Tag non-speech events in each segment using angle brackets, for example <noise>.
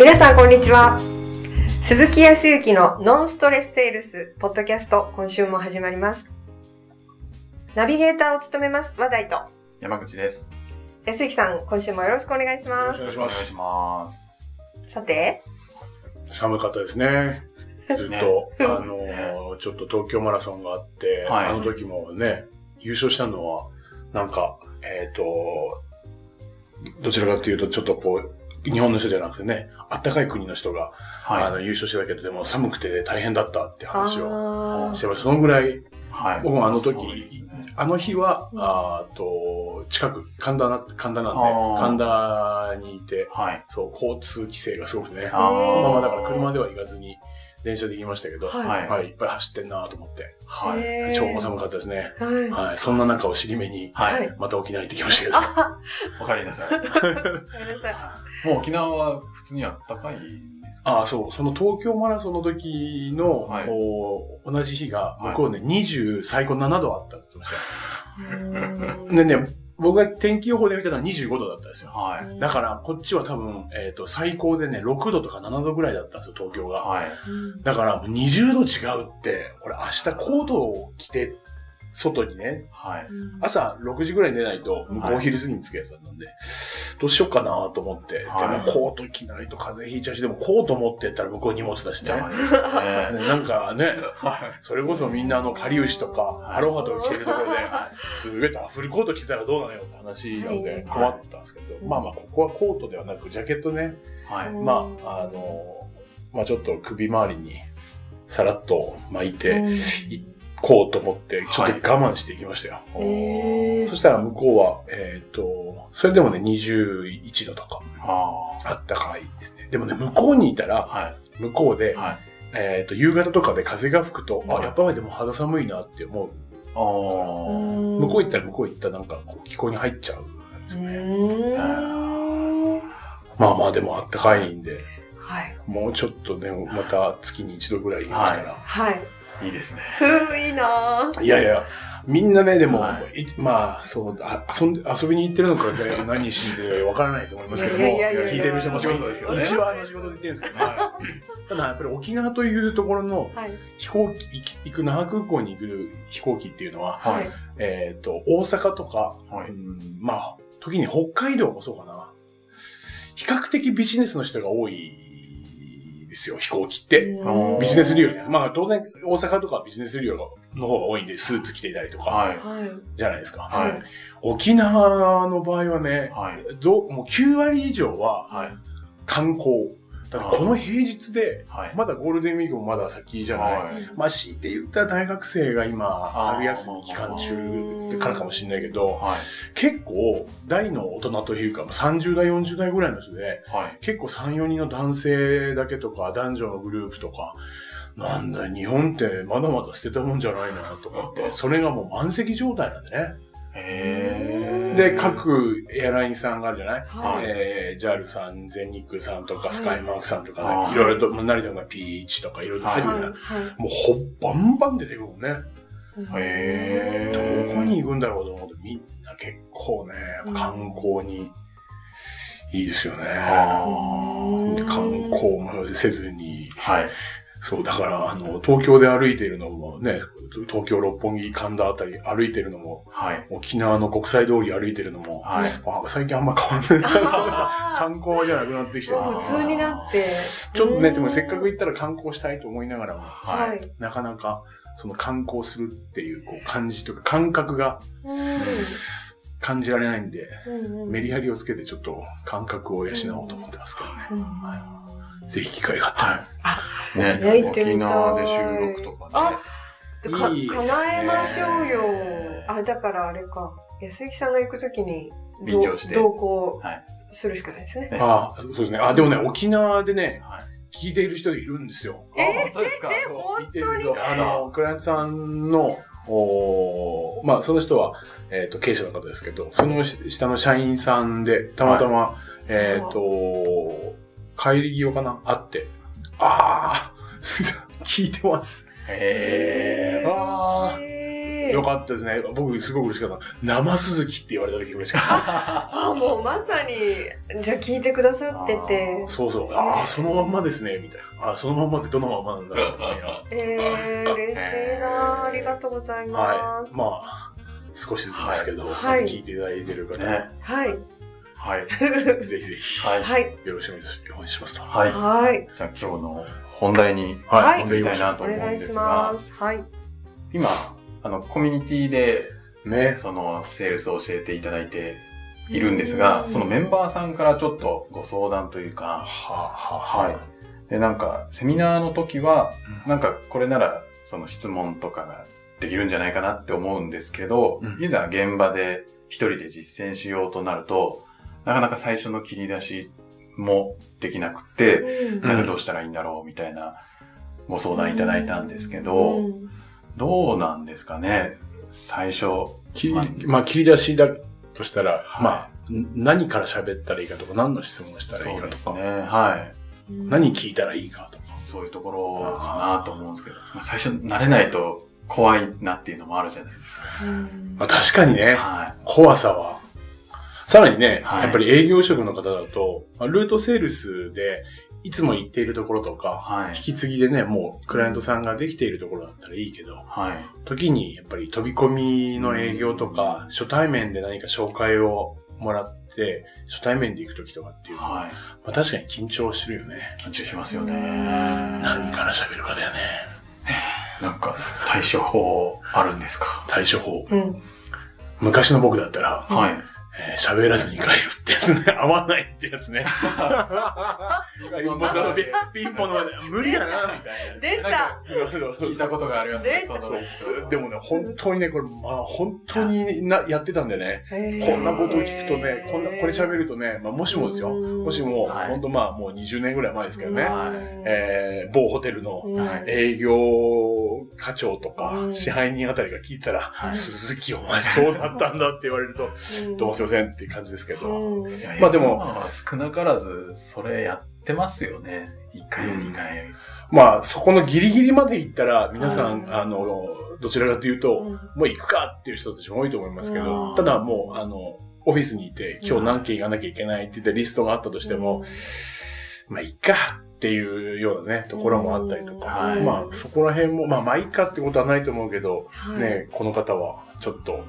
皆さんこんにちは鈴木康之のノンストレスセールスポッドキャスト今週も始まりますナビゲーターを務めます話題と山口です。安之さん今週もよろしくお願いしよろますしくお願いします。お願いします。さて？寒かったですね。ずっと、あのーちょっと東京マラソンがあって、はいあの時もね、優勝したのは、なんか、えっ、と、どちらかというと、ちょっとこう、日本の人じゃなくてね、あったかい国の人が、あはの優勝してたけど、でも寒くて大変だったって話をあしてます。そのぐらい、い。はい。僕もあの時ねあの日は、うんあーと、近く、神田な、神田なんで神田にいて、はい。そう、交通規制がすごくてね。あーまあまあだから車では行かずに電車で行きましたけど、ははい。い、はいい、っぱい走ってんなと思って、はい。超寒かったですね。はい。はい、そんな中を尻目に、ははい。い。また沖縄行ってきましたけど、あおかえりなさい。もう沖縄は普通にあったかいですか？ああ、そう、その東京マラソンの時の、はい。こう同じ日が、はい。向こうね、20、最高7度あったって言ってました。<laughs> でね、僕が天気予報で見たのは25度だったんですよ。はい。だから、こっちは多分、えっ、と、最高でね、6度とか7度ぐらいだったんですよ、東京が。はい。うんだから、20度違うって、これ明日コートを着て、外にね、はい。朝6時ぐらいに出ないと、向こうはい昼過ぎに着くやつだったんで、どうしようかなと思って、はい。でもコート着ないと風邪ひいちゃうし、でもコート持ってったら向こう荷物だしね <laughs> ね。ねなんかね、はい。それこそみんなあの、かりゆしとか、アロハとか着てるところで、すげえフルコート着てたらどうなのよって話なので困ったんですけど、はいまあまあ、ここはコートではなく、ジャケットね、はい。まあ、あの、まあちょっと首周りにさらっと巻いて、行こうと思って、ちょっと我慢していきましたよ。へーそしたら向こうは、えっ、と、それでもね、21度とか、ああったかいですね。でもね、向こうにいたあ。ら、はい。向こうで、はい。えっ、と、夕方とかで風が吹くと、あ、はいやっぱりでも肌寒いなって思う。向こう行ったら向こう行ったらなんかこう気候に入っちゃうんですよね。まあまあでもあったかいんで、はい。もうちょっとね、また月に一度ぐらい行きますから。はい。いいですね。ふう、いいなぁ。い、やいや、みんなね、でも、はいまあ、そう、あ遊んで、遊びに行ってるのか、ね、<laughs> 何しに行ってるのかわからないと思いますけども、聞いてる人もお仕事ですよね一応あの仕事で行ってるんですけどね。はただやっぱり沖縄というところのはい。飛行機、行く那覇空港に行く飛行機っていうのは、はいはい。えっ、と、大阪とか、はい。うんまあ、時に北海道もそうかな。比較的ビジネスの人が多いですよ、飛行機って。うんビジネス利用で。まあ当然、大阪とかはビジネス利用の方が多いんで、スーツ着ていたりとか、はい。はい。じゃないですか。はい。沖縄の場合はね、はい。どうもう9割以上ははい。観光。だってこの平日で、はい。まだゴールデンウィークもまだ先じゃない？はい。まあ、強いて言ったら大学生が今、春休み期間中からかもしれないけど、はい。結構、大の大人というか、30代、40代ぐらいの人で、はい。結構3、4人の男性だけとか、男女のグループとか、なんだ、日本ってまだまだ捨てたもんじゃないなと思って、<laughs> それがもう満席状態なんでね。へー。で、各エアラインさんがあるじゃない、はい。えー、JAL さん、全日空さんとか、はい。スカイマークさんとかね、はい。いろいろと、成田が P1 とかいろいろ入ってるはい。ような、はもうほバンバン出てくるもんね。い。へー。どこに行くんだろうと思うと、みんな結構ね、観光にいいですよね。観光もせずに、はい。そう、だから、あの、東京で歩いているのもね、東京六本木神田あたり歩いてるのも、はい。沖縄の国際通り歩いてるのも、はい。あ最近あんま変わんない。あ <laughs> 観光じゃなくなってきてるー普通になって。ちょっとね、でもせっかく行ったら観光したいと思いながらも、ははいい。。なかなか、その観光するっていう、こう、感じとか、感覚が感じられないんで、うん。メリハリをつけてちょっと感覚を養おうと思ってますからね。うん。ぜひ機会があったら。ねね行ってみたい沖縄で収録とかね。でか、いいですね叶えましょうよ。あ、だからあれか。安行さんが行くときに、便乗して同行はいするしかないですね。ねああ、そうですね。あ、でもね、沖縄でね、はい。聞いている人がいるんですよ。あ、本当ですか？えそう本当に？聞いている人あの、クライアントさんの、おーまあ、その人は、えっ、と、経営者の方ですけど、その下の社員さんで、たまたま、えっ、と、帰り際かな？あって、ああ <laughs> 聞いてます。へー。あーよかったですね。僕すごく嬉しかった。生鈴木って言われた時嬉しかっ <laughs> あ、もうまさに、じゃあ聞いてくださっててた。。そうそう。ああ、そのまんまですね、みたいな。ああ、そのまんまってどのまんまなんだろうと思いながらえー、嬉しいなありがとうございまはい。まあ、少しずつですけど、はい聞いていただいてる方、ね。す。はい。はい。<laughs> ぜひぜひ、はい。はい。よろしくお願いしますと。はい。はい。じゃあ今日の本題にはい移りたいなとお思うん願いしですがま、す。はい。今、あの、コミュニティで、ね。その、セールスを教えていただいているんですが、そのメンバーさんからちょっとご相談というか、はあ、はあ、はい。で、なんか、セミナーの時は、うんなんか、これなら、その質問とかができるんじゃないかなって思うんですけど、うんいざ現場で一人で実践しようとなると、なかなか最初の切り出しもできなくて、うんなんかどうしたらいいんだろうみたいなご相談いただいたんですけど、うんどうなんですかね？最初。切りまあまあ、切り出しだとしたら、はいまあ、ん何から喋ったらいいかとか、何の質問をしたらいいそうかとか、ですね。はい。何聞いたらいいかとか。そういうところかなと思うんですけど、まあ、最初慣れないと怖いなっていうのもあるじゃないですか。うんまあ、確かにね、は怖さは。さらにね、はいやっぱり営業職の方だと、まあルートセールスでいつも行っているところとい。か、はい。引き継ぎでね、もうクライアントさんができているところだったらいいけど、はい。時にやっぱり飛び込みの営業とか、初対面で何か紹介をもらって、初対面で行く時とかっていうのは、はい。まあ、確かに緊張するよね。緊張しますよね。何から喋るかだよね。なんか対処法あるんですか？対処法。うん。昔の僕だったら、はい。えー喋らずに帰るってやつね。合わないってやつね。もうそのピピンポンの無理だな、みたいな。出た。聞いたことがありますね、でもね、本当にね、これ、まあ、本当にな、やってたんでね。こんなことを聞くとね、こんな、これ喋るとね、まあ、もしもですよ。うん。もしも、はい。本当まあ、もう20年ぐらい前ですけどね。はい。えー、某ホテルの営業課長とかう、ん。支配人あたりが聞いたら、はい。鈴木お前そうだったんだって言われると、うん。どうもすいませんっていう感じですけど。まあでも少なからず、それやってますよね。一回や二回。まあ、そこのギリギリまで行ったら、皆さん、うん。あの、どちらかというと、うん。もう行くかっていう人たちも多いと思いますけうど、ん。ただもう、あの、オフィスにいて、今日何件行かなきゃいけないって言ってリストがあったとしても、まあ、いっかっていうようなね、ところもあったりとか、はい。まあ、そこら辺も、まあ、まあ、いいかってことはないと思うけど、はい。ね、この方は、ちょっと、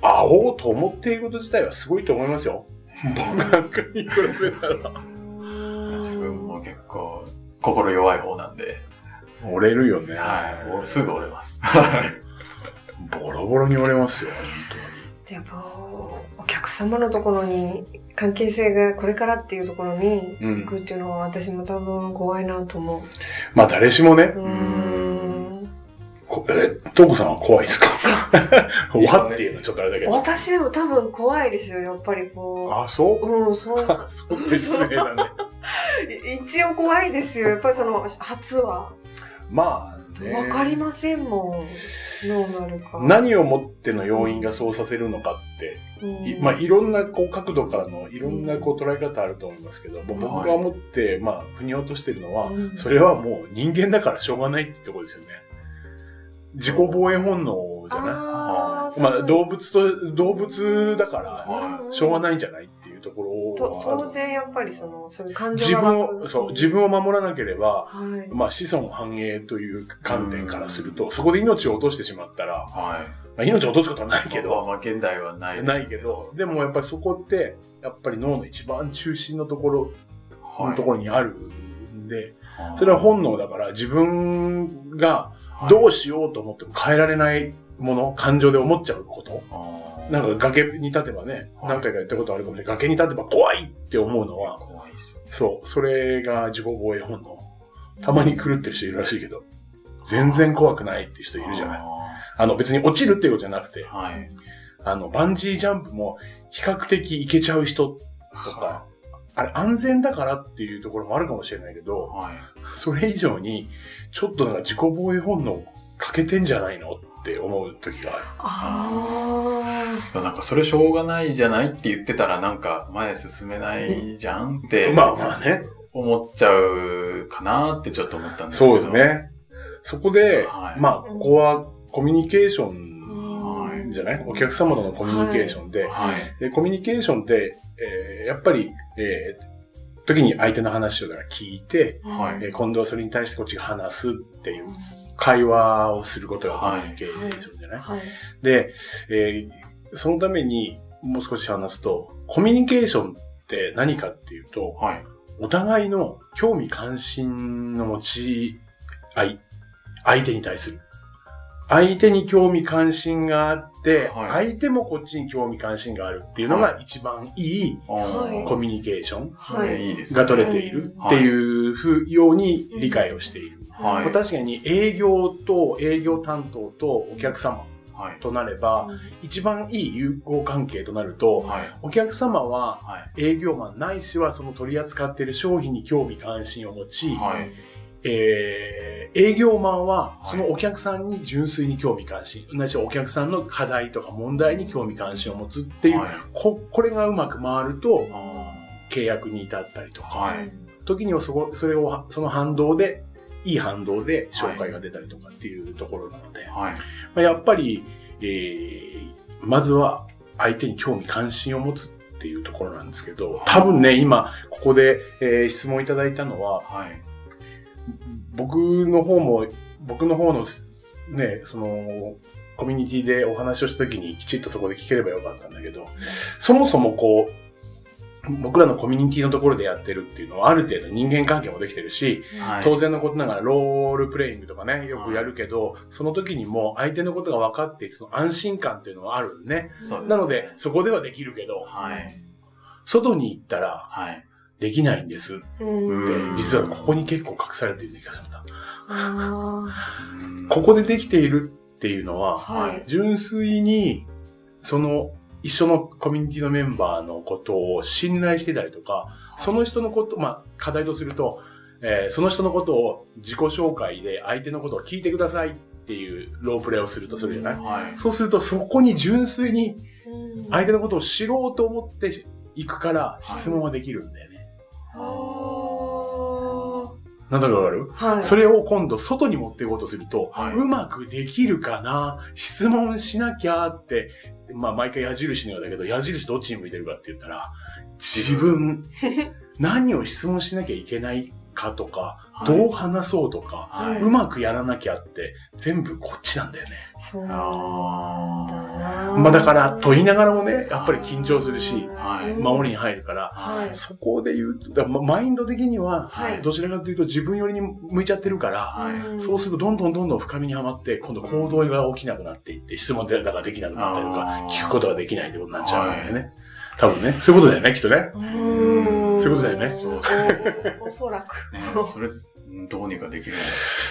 会おうと思っていること自体はすごいと思いますよ。<laughs> 僕なんかに比べたら。自分も結構、心弱い方なんで、折れるよね。はい。もうすぐ折れます。ボロボロに折れますよ、本でも、お客様のところに、関係性がこれからっていうところにうん行くっていうのは私も多分怖いなと思う。当に。まあ、誰しもね、うーん。こえ、トコさんは怖いですか？<laughs> わっていうのはちょっとあれだけど。私でも多分怖いですよ、やっぱりこあ、そう？う。うん、そう。そうって失礼だね。<laughs> 一応怖いですよ、やっぱりその、初は。まあね。わかりませんもん。どうなるか。何をもっての要因がそうさせるのかって、うんいまあ、いろんなこう角度からのいろんなこう捉え方あると思いますけど、もう僕が思って、まあ、腑に落としてるのは、うんそれはもう人間だからしょうがないってところですよね。自己防衛本能じゃない？まあ、動物と、動物だから、はしょうがないんじゃないっていうところとはある当然やっぱりその、そういう感情自分を、そう、自分を守らなければ、はい。まあ、子孫繁栄という観点からすると、そこで命を落としてしまったら、はい。まあ、命を落とすことはないけど、まあ、現代はない。ないけど、でもやっぱりそこって、やっぱり脳の一番中心のところ、はい。のところにあるんで、はいそれは本能だから自分がどうしようと思っても変えられないもの、感情で思っちゃうこと。なんか崖に立てばね、はい何回か言ったことあるかもしれない。崖に立てば怖いって思うのは、怖いですよ。そう、それが自己防衛本能。たまに狂ってる人いるらしいけど、全然怖くないって人いるじゃない。ああの別に落ちるっていうことじゃなくてー、はい。あの、バンジージャンプも比較的いけちゃう人とか、あれ安全だからっていうところもあるかもしれないけど、はい。それ以上に、ちょっとなんか自己防衛本能欠けてんじゃないのって思う時がある。あなんかそれしょうがないじゃないって言ってたらなんか前進めないじゃんってまあまあね。思っちゃうかなってちょっと思ったんですけど。そうです。ね。そこで、はいまあ、ここはコミュニケーションじゃないお客様とのコミュニケーションで、はい。でコミュニケーションって、えーやっぱり、えー時に相手の話をだから聞いて、はいえー今度はそれに対してこっちが話すっていう会話をすることがコミュニケーションじゃない、はい。で、えーそのためにもう少し話すと、コミュニケーションって何かっていうと、はい。お互いの興味関心の持ち合い、相手に対する。相手に興味関心があって、はい相手もこっちに興味関心があるっていうのが一番いいはいコミュニケーション。が取れているっていうふうように理解をしている。はいまあ確かに営業と営業担当とお客様はい。となれば、一番いい友好関係となると、はい。お客様ははい。営業マンないしはその取り扱っている商品に興味関心を持ち、はい。えー営業マンはいそのお客さんに純粋に興味関心、同じお客さんの課題とか問題に興味関心を持つっていう、はい。ここれがうまく回るとあ契約に至ったりとか、はい時にはそこ、それを、その反動で、いい反動で紹介が出たりとかっていうところなので、ーはい。まあ、やっぱり、えーまずは相手に興味関心を持つっていうところなんですけど、多分ね、今、ここで、えー質問いただいたのは、はい。僕の方も、僕の方の、ね、その、コミュニティでお話をした時にきちっとそこで聞ければよかったんだけど、そもそもこう、僕らのコミュニティのところでやってるっていうのはある程度人間関係もできてるし、はい。当然のことながらロールプレイングとかね、よくやるけど、その時にも相手のことが分かってその安心感っていうのはあるね。そうですなので、そこではできるけど、はい。外に行ったらはい。できないんですっうん。てう、ん実はここに結構隠されている気がするんだ。あここでできているっていうのは、あ。はい。純粋に、その、一緒のコミュニティのメンバーのことを信頼してたりとか、その人のこと、まあ、課題とすると、えーその人のことを自己紹介で相手のことを聞いてくださいっていうロープレイをするとするじゃない、はい。そうすると、そこに純粋にうん相手のことを知ろうと思っていくから質問はできるんだよね。あなんだかわかる？あ。はい。それを今度外に持っていこうとすると、はいうまくできるかな？質問しなきゃって、まあ毎回矢印のようだけど、矢印どっちに向いてるかって言ったら、自分、<laughs> 何を質問しなきゃいけないかとか、はいどう話そうとか、はい。うまくやらなきゃって、全部こっちなんだよね。そうなんだな。まあだから、と言いながらもね、やっぱり緊張するし、はい守りに入るから、はい。そこで言うと、だマインド的には、はいどちらかというと自分寄りに向いちゃってるから、はい。そうするとどんどんどんどん深みにはまって、今度行動が起きなくなっていって、質問でだからできなくなったりとか聞くことができないってことになっちゃうんだよね。多分ね。そういうことだよね、きっとね。うーん。そういうことだよねそうおおそらく。ねそれ、どうにかできる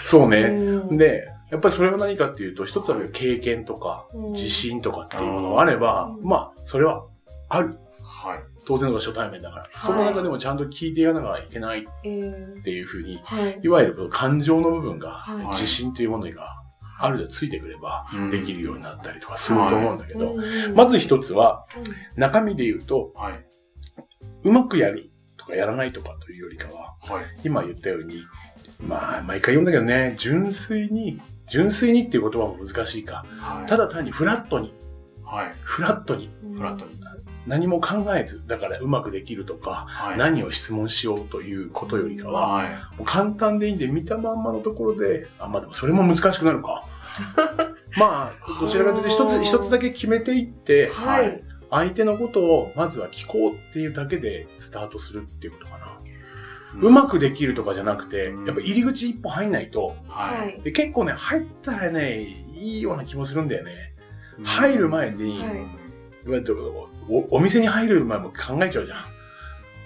そうね。うんで、やっぱりそれは何かっていうと、一つは経験とか、うん自信とかっていうものがあれば、うんまあ、それはある。はい。当然の初対面だから。いその中でもちゃんと聞いていかなきゃいけないっえーていうふうに、はい。いわゆる感情の部分が、はい自信というものがある程度ついてくれば、うんできるようになったりとかすると思うんだけど、うんまず一つは、うん中身で言うと、はい。うまくやるとかやらないとかというよりかは、はい。今言ったように、まあ、毎回言うんだけどね、純粋に、純粋にっていう言葉も難しいか。はい。ただ単にフラットに、はい。フラットに、うんフラットに。何も考えず、だからうまくできるとか、はい。何を質問しようということよりかは、はい。もう簡単でいいんで、見たまんまのところで、あ、まあでもそれも難しくなるか。<laughs> まあ、どちらかというと一つ、一つだけ決めていって、はい。相手のことをまずは聞こうっていうだけでスタートするっていうことかな。うまくできるとかじゃなくて、うんやっぱ入り口一歩入んないと、は。はいい。で結構ね、入ったらね、いいような気もするんだよね。うん入る前に、はいおお店に入る前も考えちゃうじゃん。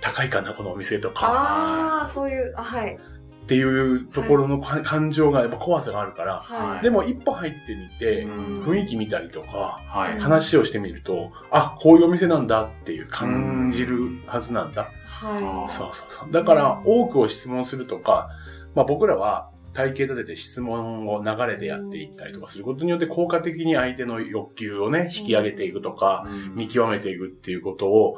高いかな、このお店とか。ああ、そういう、あはい。っていうところのか感情がやっぱ怖さがあるから、はい。でも一歩入ってみて、うん雰囲気見たりとか、はい。話をしてみると、あ、こういうお店なんだっていう感じるはずなんだ。はそうそうそう。だから、多くを質問するとか、まあ僕らは体系立てて質問を流れでやっていったりとかすることによって効果的に相手の欲求をね、引き上げていくとか、見極めていくっていうことを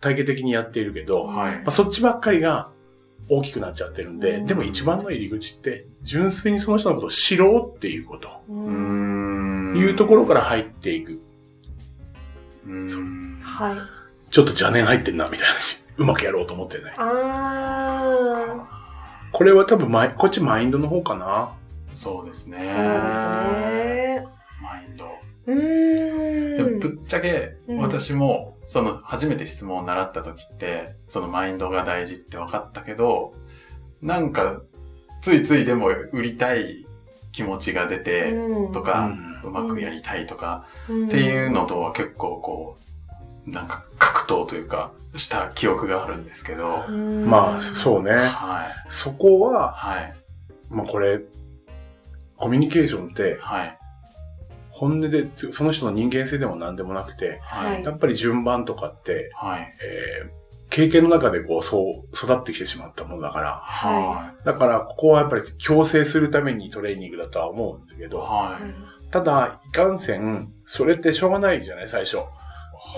体系的にやっているけど、まはい。あ、そっちばっかりが大きくなっちゃってるんで、うんでも一番の入り口って、純粋にその人のことを知ろうっていうこと。い。うところから入っていく。うん。はい。ちょっと邪念入ってんな、みたいな。うまくやろうと思ってね。あこれは多分マイ、こっちマインドの方かな。そうですね。ー。そうですね。マインド。うーん。ぶっちゃけうん私も、その初めて質問を習った時って、そのマインドが大事って分かったけど、なんか、ついついでも売りたい気持ちが出て、うんとか、ううまくやりたいとか、うんっていうのとは結構こう、なんか格闘というか、した記憶があるんですけど、うんまあ、そうね。はい。そこは、はい。まあこれ、コミュニケーションって、はい。本音で、その人の人間性でも何でもなくて、はい。やっぱり順番とかって、はい。えー経験の中でこう、そう育ってきてしまったものだから、はだからここはやっぱり強制するためにトレーニングだとは思うんだけい。ど、はい。ただ、いかんせん、それってしょうがないじゃない、最初。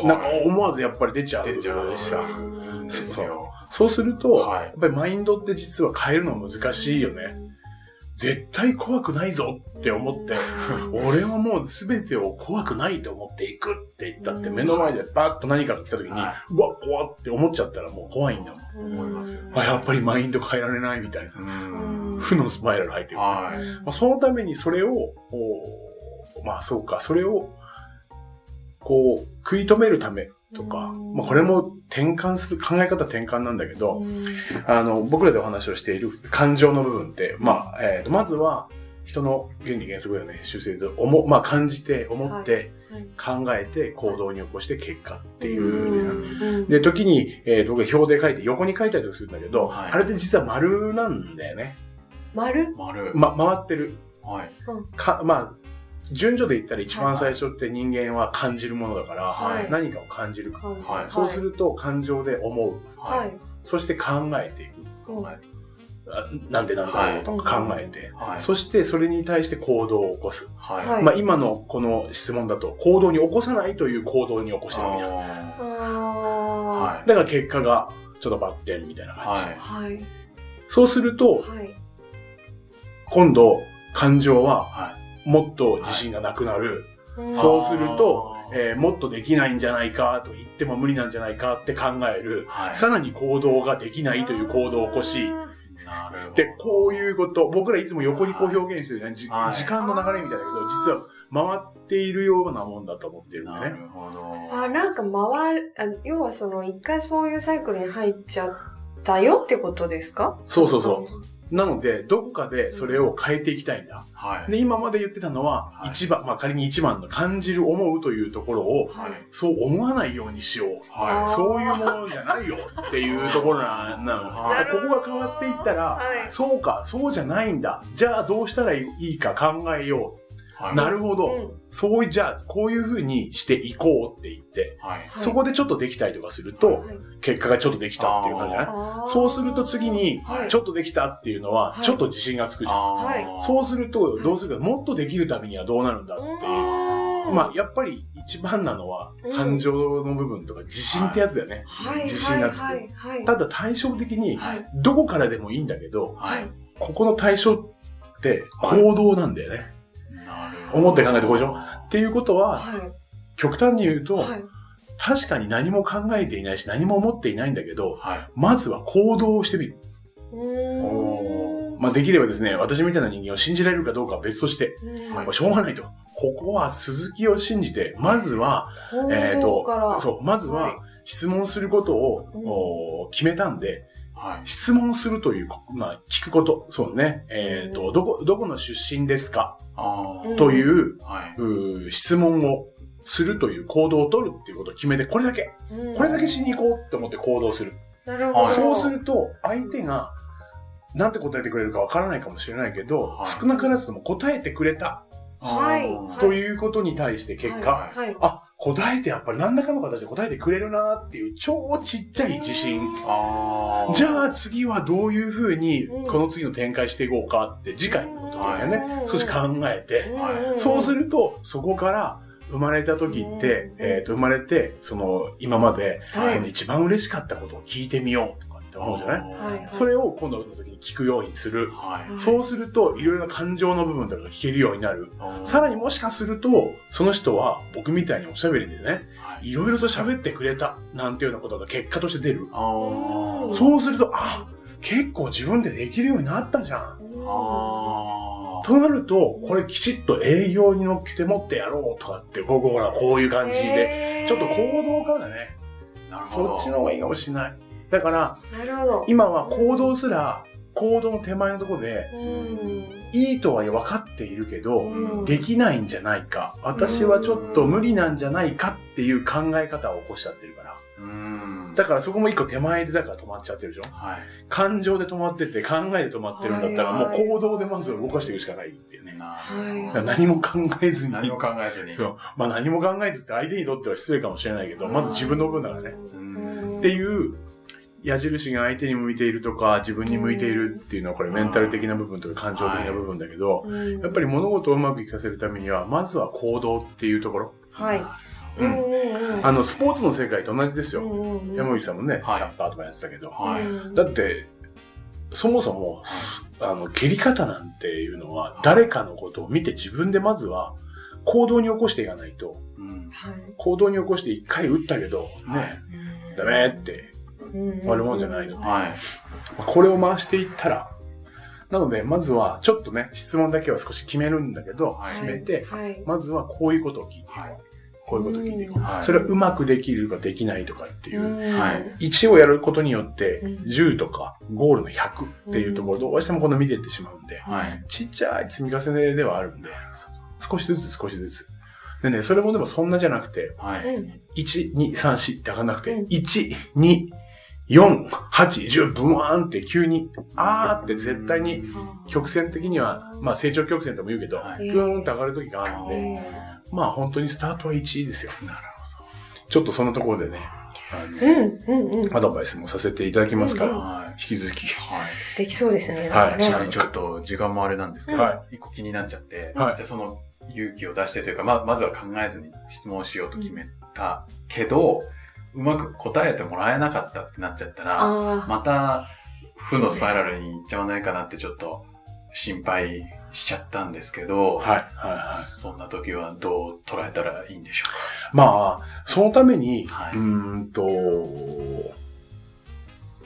なんか思わずやっぱり出ちゃう出ちゃうしさ。んですよ。そうすると、はいやっぱりマインドって実は変えるの難しいよね。絶対怖くないぞって思って、<laughs> 俺はもう全てを怖くないと思っていくって言ったって、うん目の前でバッと何かが来た時に、はうわ、怖って思っちゃったらもう怖いんだもん。思いますよねあ、やっぱりマインド変えられないみたいな。うん。負のスパイラル入ってる。まはい。あ、そのためにそれを、おまあそうか、それを、こう、食い止めるためとか、うんまあこれも転換する、考え方転換なんだけど、あの、僕らでお話をしている感情の部分って、まあ、えっ、と、まずは、人の原理原則だよね、修正で、思、まあ、感じて、思って、考えて、行動に起こして結果っていう。うで、時に、えー、僕が表で書いて、横に書いたりとかするんだけど、はいあれって実は丸なんだよね。丸？丸。ま、回ってる。はい。か、まあ、順序で言ったら一番最初って人間は感じるものだから、はい何かを感じる。はいそうすると感情で思う。ははいい。そして考えていく。はいあなんでなんだろうとか考えて、はい。そしてそれに対して行動を起こす。まあ今のこの質問だと行動に起こさないという行動に起こしてるわけだ。ああーはい。だから結果がちょっとバッテンみたいな感じ。そうするとはい今度感情ははもっと自信がなくなる。うんそうするとえーもっとできないんじゃないかと言っても無理なんじゃないかって考える。はい。さらに行動ができないという行動を起こし。で、こういうこと、僕らいつも横にこう表現してるじゃん。じはい時間の流れみたいだけど、実は回っているようなもんだと思ってるんだね。なるほど。あなんか回るあ要はその一回そういうサイクルに入っちゃったよってことですか？そうそうそう。なので、どこかでそれを変えていきたいんだ。はい。で、今まで言ってたのはは、い一番、まあ仮に一番の感じる思うというところを、はい。そう思わないようにしよう。はそういうものじゃないよっていうところななの。はいここが変わっていったら、はいそうか、そうじゃないんだ。じゃあどうしたらいいか考えよい。はう。い。なるほど。うんそうじゃあ、こういう風にしていこうって言って、はい。はいそこでちょっとできたりとかすると、はい結果がちょっとできたっていう感じじゃなそうすると次には、いちょっとできたっていうのはは、いちょっと自信がつくじゃん。はいそうすると、どうするか、もっとできるためにはどうなるんだっていう。うんまあ、やっぱり一番なのはうん、感情の部分とか自信ってやつだよね。はい自信がつくただ対照的に、はい。どこからでもいいんだけど、はい。ここの対象って行動なんだよね。思って考えてこうでしょ。っていうことは、はい。極端に言うと、はい。確かに何も考えていないし何も思っていないんだけど、はい。まずは行動をしてみる。まあできればですね、私みたいな人間を信じられるかどうかは別として、まあしょうがないと。ここは鈴木を信じて、まずは、えっ、行動から。と、そう、まずはは質問することを、決めたんで、はい。質問するという、まあ聞くこと、そうね、えっ、と、うん。どこ、どこの出身ですか？という、はい。うー質問をするという行動を取るっていうことを決めて、これだけ、うん。これだけしに行こうって思って行動する。なるほど。はい。そうすると、相手が、なんて答えてくれるかわからないかもしれないけど、はい。少なからずとも答えてくれたはい。ということに対して結果、はい。はい。あ、答えてやっぱり何らかの形で答えてくれるなっていう超ちっちゃい自信。じゃあ次はどういうふうにうん。この次の展開していこうかって次回の時だよね、うん少し考えて、はい。そうするとそこから生まれた時って、うん。えっ、と生まれて、その今まで、はい。その一番嬉しかったことを聞いてみようとかって思うじゃない？はいそれを今度の時に聞くようにする。はい。そうすると、いろいろな感情の部分とかが聞けるようになる。さらにもしかすると、その人は僕みたいにおしゃべりでね、はい。いろいろと喋ってくれた、なんていうようなことが結果として出る。そうすると、あ、結構自分でできるようになったじゃん。となると、これきちっと営業に乗っけて持ってやろうとかって、ここほら、こういう感じで。でちょっと行動からね。そっちの方がいいかもしれない。だから、なるほど。今は行動すら、行動の手前のところで、うんいいとは分かっているけど、うんできないんじゃないか。私はちょっと無理なんじゃないかっていう考え方を起こしちゃってるから。うん。だからそこも一個手前でだから止まっちゃってるでしょはい。感情で止まってて考えで止まってるんだったら、はいもう行動でまず動かしていくしかないっていうね。なはい何も考えずに。何も考えずに。そう。まあ何も考えずって相手にとっては失礼かもしれないけど、まず自分の分だからね。うんっていう矢印が相手に向いているとか、自分に向いているっていうのはこれメンタル的な部分とか感情的な部分だけど、やっぱり物事をうまくいかせるためには、まずは行動っていうところ。はい。うんんあの、スポーツの世界と同じですよ。うん山口さんもね、はいサッカーとかやってたけど。はい。だって、そもそも、あの、蹴り方なんていうのは、誰かのことを見て自分でまずは行動に起こしていかないと、行動に起こして一回打ったけど、ね、ダメって終わるもん。じゃないので、はい。これを回していったら、なので、まずは、ちょっとね、質問だけは少し決めるんだけど、はい。決めて、はい。まずはこういうことを聞いて。いこう。はい。こういうことを聞いていこう。はい。それはうまくできるかできないとかっていう、はい。1をやることによってうん、10とか、ゴールの100っていうところ、どうしてもこの見ていってしまうんで、はい。ちっちゃい積み重ねではあるんで、少しずつ少しずつ。でね、それもでもそんなじゃなくて、はい。1、2、3、4って上がんなくて、うん。1、2、4、8、10、ブワーンって急に、あーって絶対に、曲線的には、まあ成長曲線とも言うけど、はいブーンって上がる時があるんで、まあ本当にスタートは1ですよ。なるほど。ちょっとそのところでね、あうのん、うん、うん。アドバイスもさせていただきますから、はい。引き続き。はい。できそうですね。はいちなみにちょっと時間もあれなんですけど、は一個気になっちゃって、はいじゃあその勇気を出してというか、ま、まずは考えずに質問しようと決めたけど、うまく答えてもらえなかったってなっちゃったら、あまた負のスパイラルに行っちゃわないかなってちょっと心配しちゃったんですけど、はい、はい、はい。そんな時はどう捉えたらいいんでしょまあ、そのために、はいうーんと、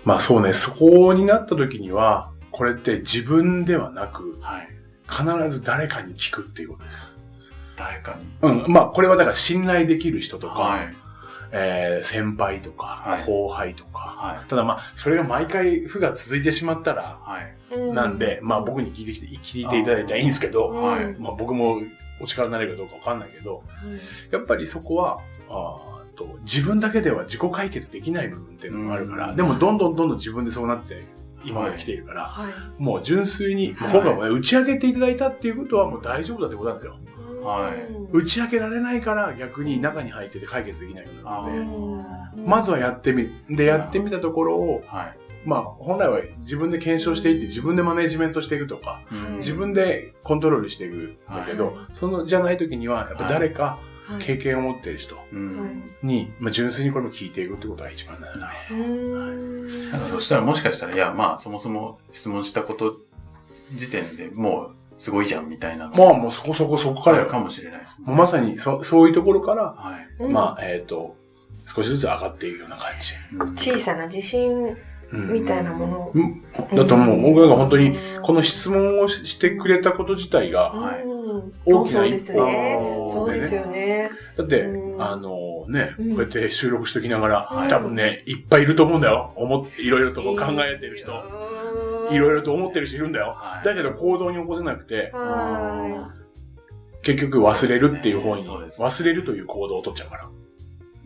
まあそうね、そこになった時には、これって自分ではなくう、かはい。必ず誰かに聞くっていうことです。誰かに？うん。まあ、これはだから信頼できる人とか、はい。えー先輩とか、はい後輩とか。はい。ただまあ、それが毎回負が続いてしまったら、はい。ーなんで、まあ僕に聞いてきて、聞いていただいたらいいんですけど、まあ僕もお力になれるかどうかわかんないけど、やっぱりそこは、あーと自分だけでは自己解決できない部分っていうのがあるから、うんでもどんどんどんどん自分でそうなって今まで来ているから、はい。もう純粋に、はい今回もね打ち上げていただいたっていうことはもう大丈夫だってことなんですよ。はい。打ち明けられないから逆に中に入ってて解決できないようになあるのー。で、まずはやってみる。で、やってみたところを、はい。まあ本来は自分で検証していって自分でマネジメントしていくとか、うん。自分でコントロールしていくんだけど、はい。そのじゃない時にはやっぱ誰かはい。経験を持っている人うん。に、まあ、純粋にこれも聞いていくってことが一番だよね。うー。んなんかそしたらもしかしたら、いや、まあ、そもそも質問したこと時点でもうすごいじゃんみたいなのまあもうそこそこそこからあるかよ。もしれないですもうまさにそそういうところから、はい。うんまあ、えっ、と、少しずつ上がっていくような感じ。うん小さな自信うんみたいなもの。うんだと思う。僕が本当に、この質問をししてくれたこと自体が、はいうん大きなそうですね。一歩でねそうですよね。だって、うんあのね、うんこうやって収録しときながら、はい多分ね、いっぱいいると思うんだよ。思って、いろいろとこう考えてる人。いろいろと思ってる人いるんだよ。はいだけど行動に起こせなくて、は結局忘れるっていう方に、ね忘れるという行動を取っちゃうから。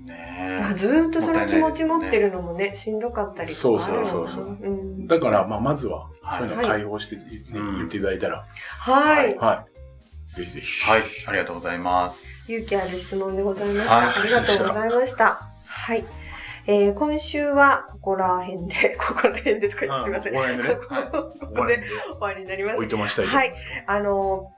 い。ねまあずーっとその気持ち持ってるのもね、しんどかったりとかあるのかな。そうそうそううんだから、まあ、まずは、はいそういうのを解放して、言っていただいたら、はい。はい。ぜひぜひ。はい。ありがとうございます。勇気ある質問でございました。はいありがとうございました。はい。えー、今週はここら辺で、<laughs> ここら辺ですか、すみません。ここら辺でね。<laughs> ここで終わりになります置い。てましたいと思い。あの、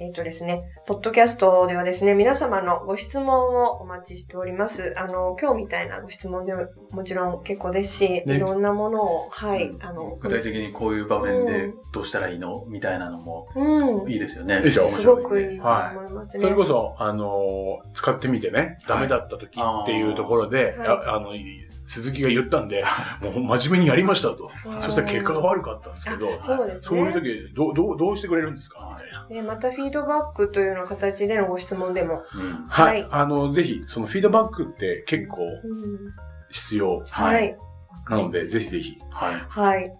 えっ、とですね、ポッドキャストではですね、皆様のご質問をお待ちしております。あの、今日みたいなご質問でももちろん結構ですし、ね。いろんなものを、はい、あの、具体的にこういう場面でどうしたらいいの？みたいなのもうん。いいですよね。いいでしょ。すごくいいとはい思いますね。それこそ、あのー使ってみてね、ダメだった時っていうところで、はい。ああの、鈴木が言ったんで、<laughs> もう真面目にやりましたと。そしたら結果が悪かったんですけど、あそうですね。そういう時、どう、どう、どうしてくれるんですか？みたいな。ね、またフィードバックというような形でのご質問でも。うん。はい。はいあの、ぜひ、そのフィードバックって結構うん必要ははいい。なので、ぜひぜひ。はい。はい。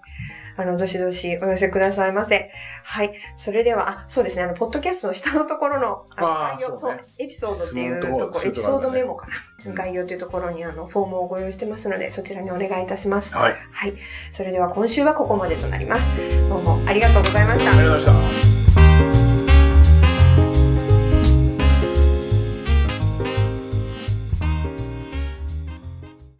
あの、どしどしお寄せくださいませ。はい。それでは、あ、そうですね。あの、ポッドキャストの下のところの、あの概要、そうねエピソードっていうところエピソードメモかな？概要というところに、あの、フォームをご用意してますので、そちらにお願いいたします。はい。はい。それでは今週はここまでとなります。どうもありがとうございましたありがとうございました。